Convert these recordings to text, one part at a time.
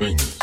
Just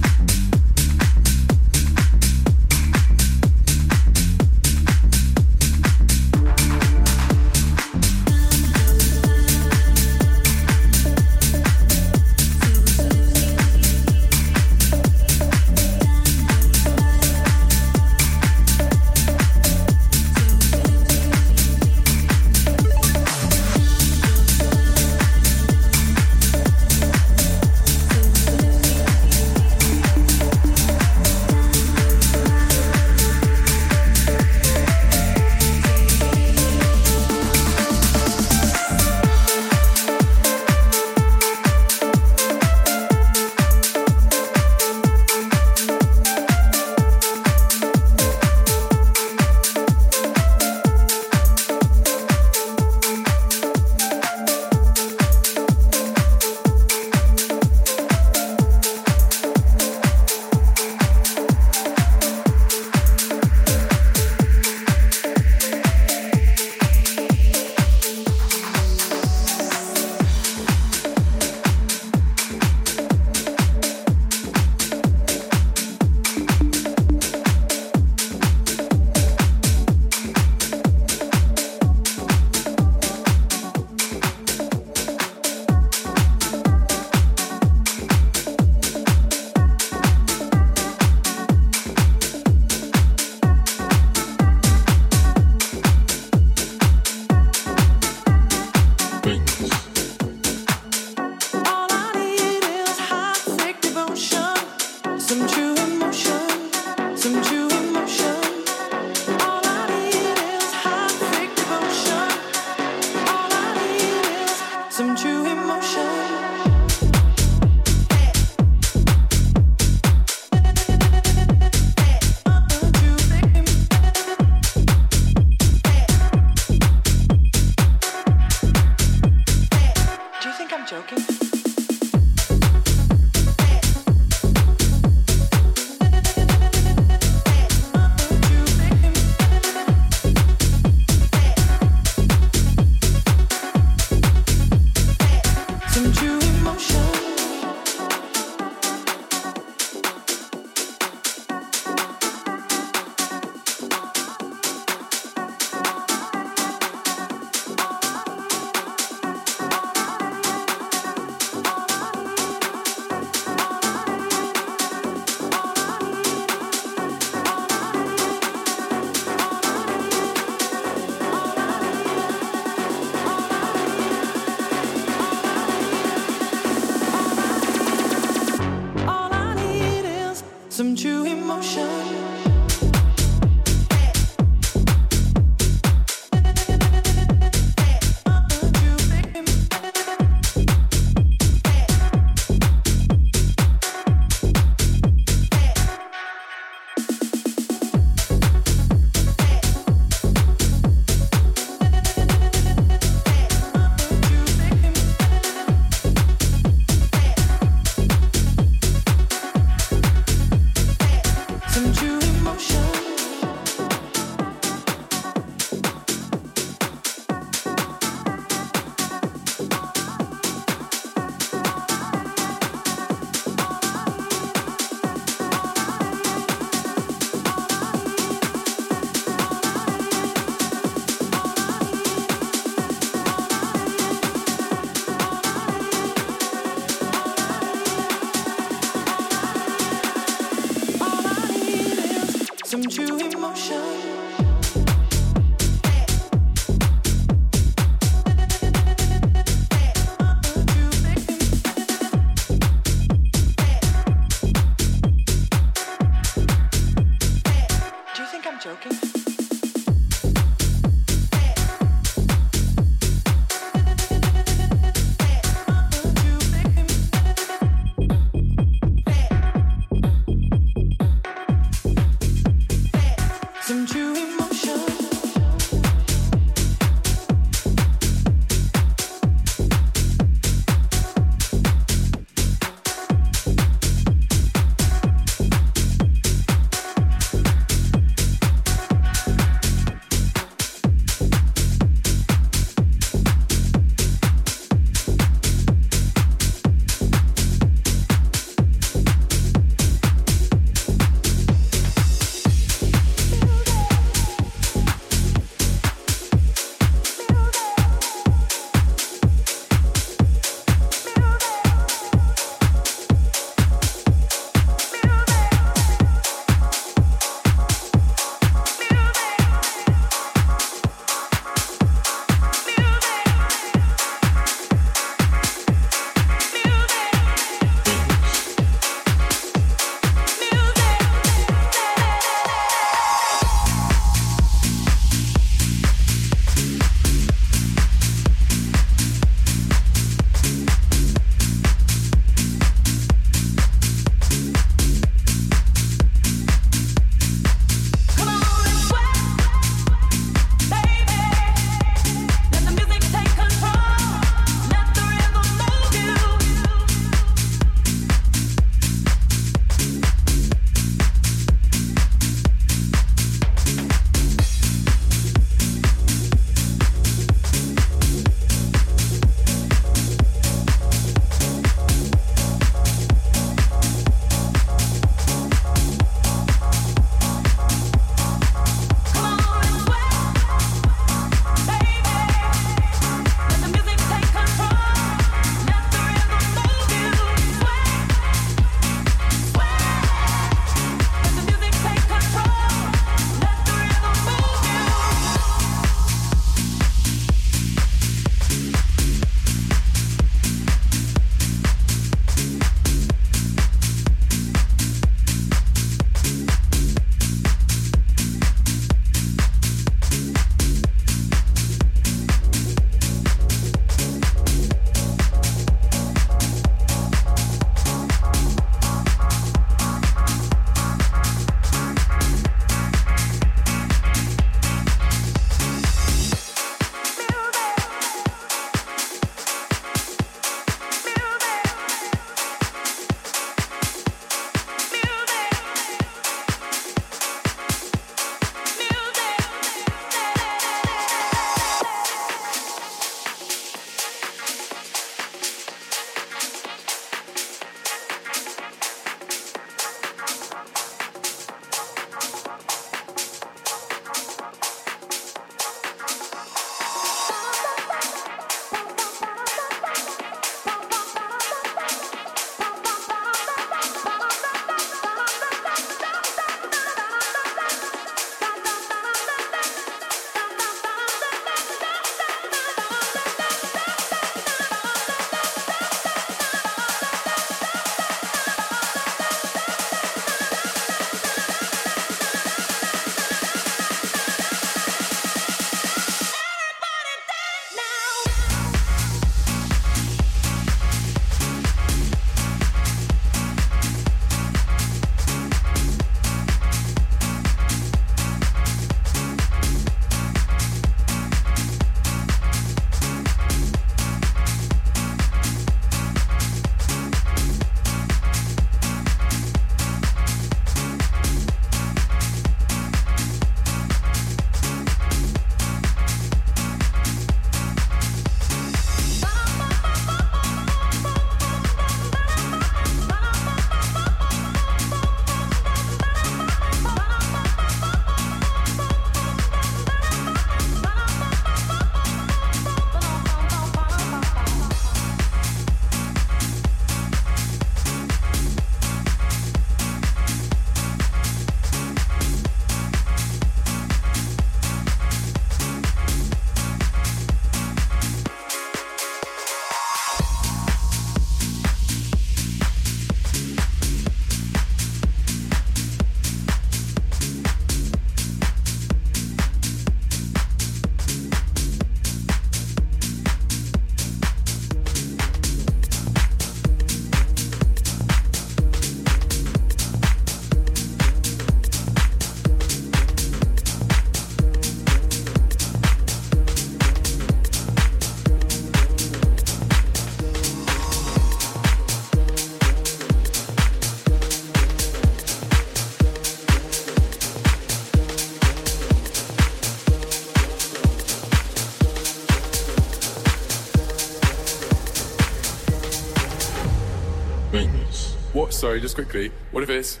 Sorry, just quickly. What if it's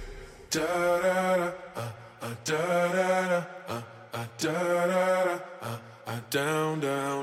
da da da uh, uh, da da da uh, da da da